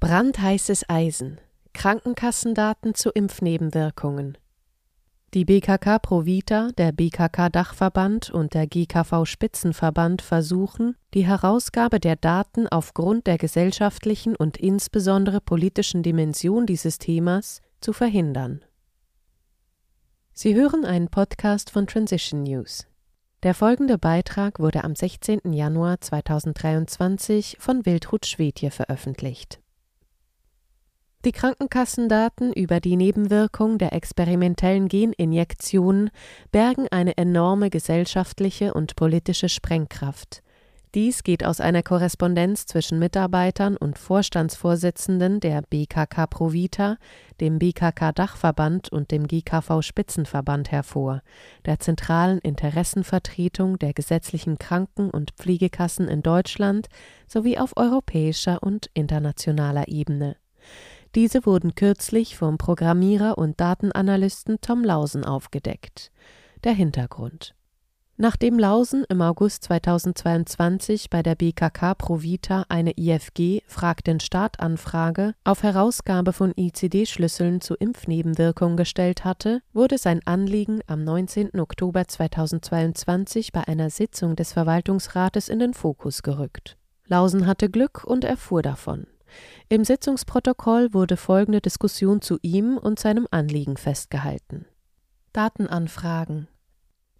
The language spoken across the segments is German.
Brandheißes Eisen. Krankenkassendaten zu Impfnebenwirkungen. Die BKK Provita, der BKK Dachverband und der GKV Spitzenverband versuchen, die Herausgabe der Daten aufgrund der gesellschaftlichen und insbesondere politischen Dimension dieses Themas zu verhindern. Sie hören einen Podcast von Transition News. Der folgende Beitrag wurde am 16. Januar 2023 von Wildhut Schwedje veröffentlicht. Die Krankenkassendaten über die Nebenwirkung der experimentellen Geninjektionen bergen eine enorme gesellschaftliche und politische Sprengkraft. Dies geht aus einer Korrespondenz zwischen Mitarbeitern und Vorstandsvorsitzenden der BKK Provita, dem BKK Dachverband und dem GKV Spitzenverband hervor, der zentralen Interessenvertretung der gesetzlichen Kranken- und Pflegekassen in Deutschland sowie auf europäischer und internationaler Ebene. Diese wurden kürzlich vom Programmierer und Datenanalysten Tom Lausen aufgedeckt. Der Hintergrund Nachdem Lausen im August 2022 bei der BKK Provita eine IFG Frag den Staat Anfrage auf Herausgabe von ICD-Schlüsseln zu Impfnebenwirkungen gestellt hatte, wurde sein Anliegen am 19. Oktober 2022 bei einer Sitzung des Verwaltungsrates in den Fokus gerückt. Lausen hatte Glück und erfuhr davon. Im Sitzungsprotokoll wurde folgende Diskussion zu ihm und seinem Anliegen festgehalten. Datenanfragen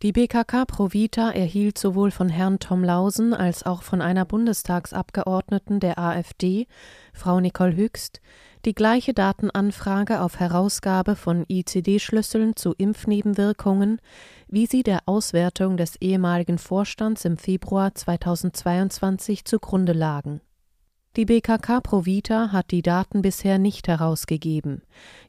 die BKK Provita erhielt sowohl von Herrn Tom Lausen als auch von einer Bundestagsabgeordneten der AfD, Frau Nicole Hüchst, die gleiche Datenanfrage auf Herausgabe von ICD-Schlüsseln zu Impfnebenwirkungen, wie sie der Auswertung des ehemaligen Vorstands im Februar 2022 zugrunde lagen die BKK Provita hat die Daten bisher nicht herausgegeben.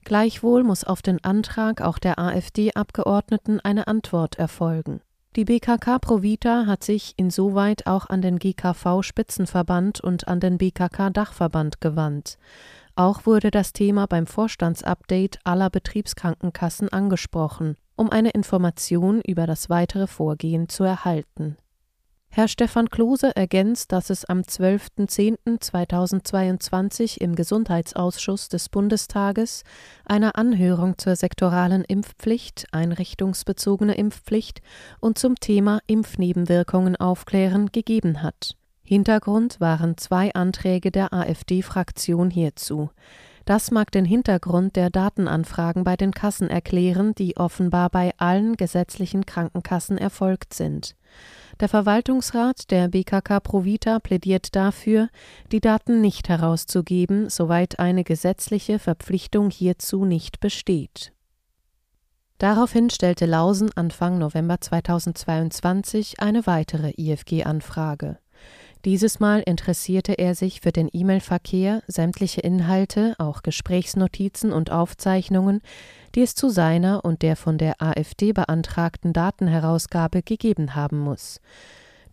Gleichwohl muss auf den Antrag auch der AfD-Abgeordneten eine Antwort erfolgen. Die BKK Provita hat sich insoweit auch an den GKV Spitzenverband und an den BKK Dachverband gewandt. Auch wurde das Thema beim Vorstandsupdate aller Betriebskrankenkassen angesprochen, um eine Information über das weitere Vorgehen zu erhalten Herr Stefan Klose ergänzt, dass es am 12.10.2022 im Gesundheitsausschuss des Bundestages einer Anhörung zur sektoralen Impfpflicht, einrichtungsbezogene Impfpflicht und zum Thema Impfnebenwirkungen aufklären gegeben hat. Hintergrund waren zwei Anträge der AfD-Fraktion hierzu. Das mag den Hintergrund der Datenanfragen bei den Kassen erklären, die offenbar bei allen gesetzlichen Krankenkassen erfolgt sind. Der Verwaltungsrat der BKK Provita plädiert dafür, die Daten nicht herauszugeben, soweit eine gesetzliche Verpflichtung hierzu nicht besteht. Daraufhin stellte Lausen Anfang November 2022 eine weitere IFG-Anfrage. Dieses Mal interessierte er sich für den E-Mail-Verkehr, sämtliche Inhalte, auch Gesprächsnotizen und Aufzeichnungen, die es zu seiner und der von der AfD beantragten Datenherausgabe gegeben haben muss.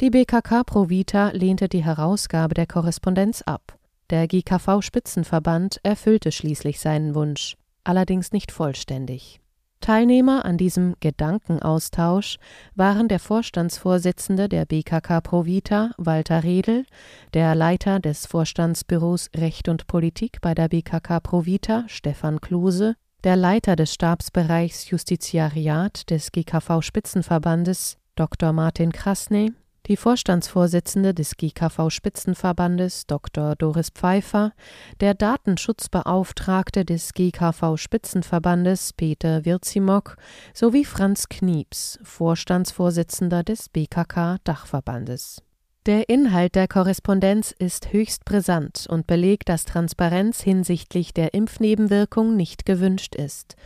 Die BKK Provita lehnte die Herausgabe der Korrespondenz ab. Der GKV Spitzenverband erfüllte schließlich seinen Wunsch, allerdings nicht vollständig. Teilnehmer an diesem Gedankenaustausch waren der Vorstandsvorsitzende der BKK Provita, Walter Redl, der Leiter des Vorstandsbüros Recht und Politik bei der BKK Provita, Stefan Klose, der Leiter des Stabsbereichs Justiziariat des GKV Spitzenverbandes, Dr. Martin Krasny, die Vorstandsvorsitzende des GKV Spitzenverbandes Dr. Doris Pfeiffer, der Datenschutzbeauftragte des GKV Spitzenverbandes Peter Wirzimok sowie Franz Knieps, Vorstandsvorsitzender des BKK Dachverbandes. Der Inhalt der Korrespondenz ist höchst brisant und belegt, dass Transparenz hinsichtlich der Impfnebenwirkung nicht gewünscht ist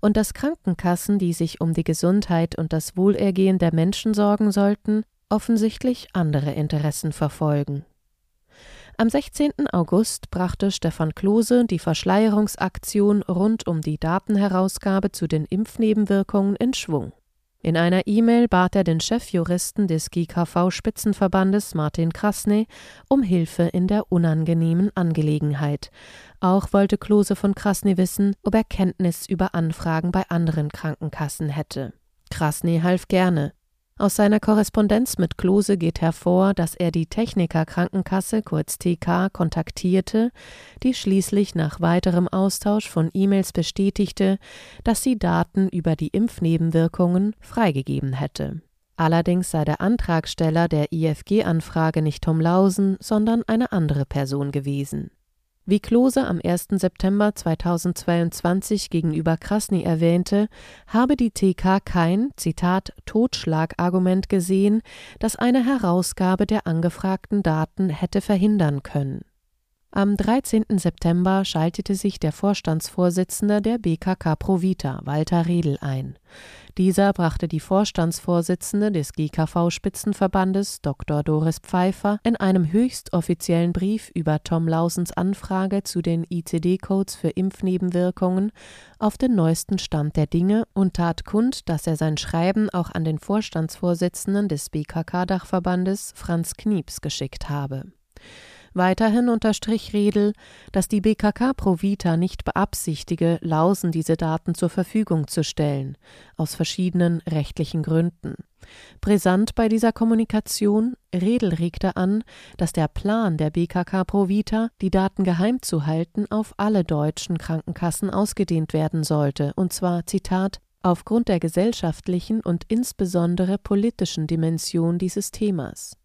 und dass Krankenkassen, die sich um die Gesundheit und das Wohlergehen der Menschen sorgen sollten, offensichtlich andere Interessen verfolgen. Am 16. August brachte Stefan Klose die Verschleierungsaktion rund um die Datenherausgabe zu den Impfnebenwirkungen in Schwung. In einer E-Mail bat er den Chefjuristen des GKV Spitzenverbandes Martin Krasny um Hilfe in der unangenehmen Angelegenheit. Auch wollte Klose von Krasny wissen, ob er Kenntnis über Anfragen bei anderen Krankenkassen hätte. Krasny half gerne. Aus seiner Korrespondenz mit Klose geht hervor, dass er die Techniker Krankenkasse kurz TK kontaktierte, die schließlich nach weiterem Austausch von E-Mails bestätigte, dass sie Daten über die Impfnebenwirkungen freigegeben hätte. Allerdings sei der Antragsteller der IFG-Anfrage nicht Tom Lausen, sondern eine andere Person gewesen. Wie Klose am 1. September 2022 gegenüber Krasny erwähnte, habe die TK kein, Zitat, Totschlagargument gesehen, das eine Herausgabe der angefragten Daten hätte verhindern können. Am 13. September schaltete sich der Vorstandsvorsitzende der BKK Provita, Walter Redl, ein. Dieser brachte die Vorstandsvorsitzende des GKV-Spitzenverbandes, Dr. Doris Pfeiffer, in einem höchst offiziellen Brief über Tom Lausens Anfrage zu den ICD-Codes für Impfnebenwirkungen auf den neuesten Stand der Dinge und tat kund, dass er sein Schreiben auch an den Vorstandsvorsitzenden des BKK-Dachverbandes, Franz Knieps, geschickt habe. Weiterhin unterstrich Redl, dass die BKK Provita nicht beabsichtige, Lausen diese Daten zur Verfügung zu stellen, aus verschiedenen rechtlichen Gründen. Brisant bei dieser Kommunikation, Redl regte an, dass der Plan der BKK Provita, die Daten geheim zu halten, auf alle deutschen Krankenkassen ausgedehnt werden sollte, und zwar, Zitat, aufgrund der gesellschaftlichen und insbesondere politischen Dimension dieses Themas.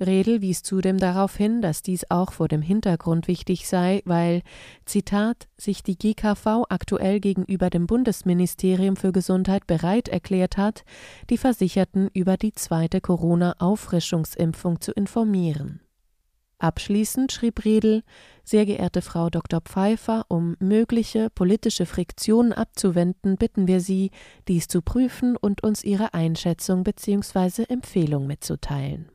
Redl wies zudem darauf hin, dass dies auch vor dem Hintergrund wichtig sei, weil, Zitat, sich die GKV aktuell gegenüber dem Bundesministerium für Gesundheit bereit erklärt hat, die Versicherten über die zweite Corona-Auffrischungsimpfung zu informieren. Abschließend schrieb Redl, sehr geehrte Frau Dr. Pfeiffer, um mögliche politische Friktionen abzuwenden, bitten wir Sie, dies zu prüfen und uns Ihre Einschätzung bzw. Empfehlung mitzuteilen.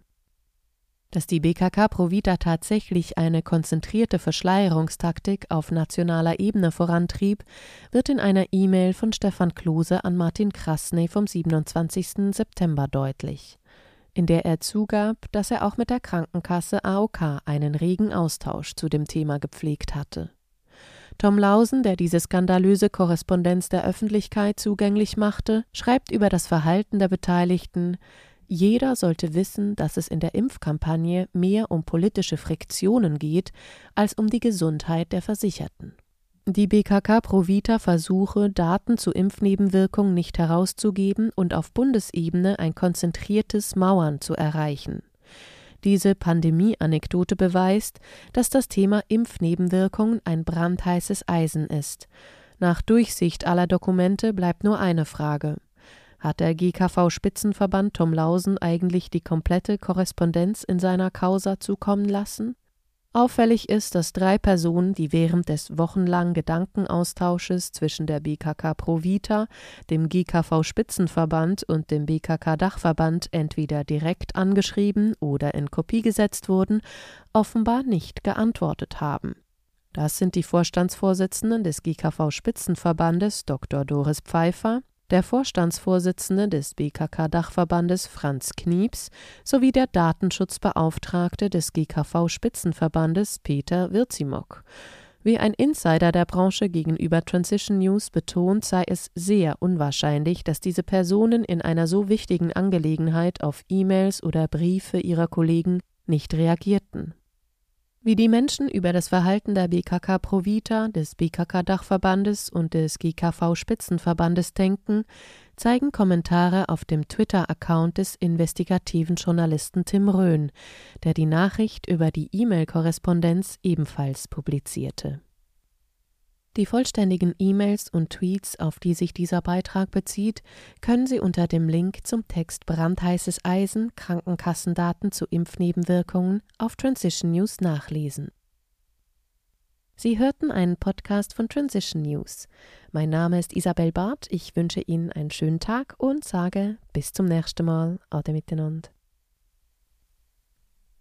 Dass die BKK Provita tatsächlich eine konzentrierte Verschleierungstaktik auf nationaler Ebene vorantrieb, wird in einer E-Mail von Stefan Klose an Martin Krasny vom 27. September deutlich, in der er zugab, dass er auch mit der Krankenkasse AOK einen regen Austausch zu dem Thema gepflegt hatte. Tom Lausen, der diese skandalöse Korrespondenz der Öffentlichkeit zugänglich machte, schreibt über das Verhalten der Beteiligten, jeder sollte wissen, dass es in der Impfkampagne mehr um politische Friktionen geht als um die Gesundheit der Versicherten. Die BKK Provita versuche, Daten zu Impfnebenwirkungen nicht herauszugeben und auf Bundesebene ein konzentriertes Mauern zu erreichen. Diese Pandemie-Anekdote beweist, dass das Thema Impfnebenwirkungen ein brandheißes Eisen ist. Nach Durchsicht aller Dokumente bleibt nur eine Frage. Hat der GKV-Spitzenverband Tom Lausen eigentlich die komplette Korrespondenz in seiner Causa zukommen lassen? Auffällig ist, dass drei Personen, die während des wochenlangen Gedankenaustausches zwischen der BKK Provita, dem GKV Spitzenverband und dem BKK Dachverband entweder direkt angeschrieben oder in Kopie gesetzt wurden, offenbar nicht geantwortet haben. Das sind die Vorstandsvorsitzenden des GKV Spitzenverbandes Dr. Doris Pfeiffer, der Vorstandsvorsitzende des BKK-Dachverbandes Franz Knieps sowie der Datenschutzbeauftragte des GKV-Spitzenverbandes Peter Wirzimok. Wie ein Insider der Branche gegenüber Transition News betont, sei es sehr unwahrscheinlich, dass diese Personen in einer so wichtigen Angelegenheit auf E-Mails oder Briefe ihrer Kollegen nicht reagierten. Wie die Menschen über das Verhalten der BKK Provita, des BKK Dachverbandes und des GKV Spitzenverbandes denken, zeigen Kommentare auf dem Twitter-Account des investigativen Journalisten Tim Röhn, der die Nachricht über die E-Mail-Korrespondenz ebenfalls publizierte die vollständigen E-Mails und Tweets, auf die sich dieser Beitrag bezieht, können Sie unter dem Link zum Text Brandheißes Eisen Krankenkassendaten zu Impfnebenwirkungen auf Transition News nachlesen. Sie hörten einen Podcast von Transition News. Mein Name ist Isabel Barth. Ich wünsche Ihnen einen schönen Tag und sage bis zum nächsten Mal. Ade miteinander.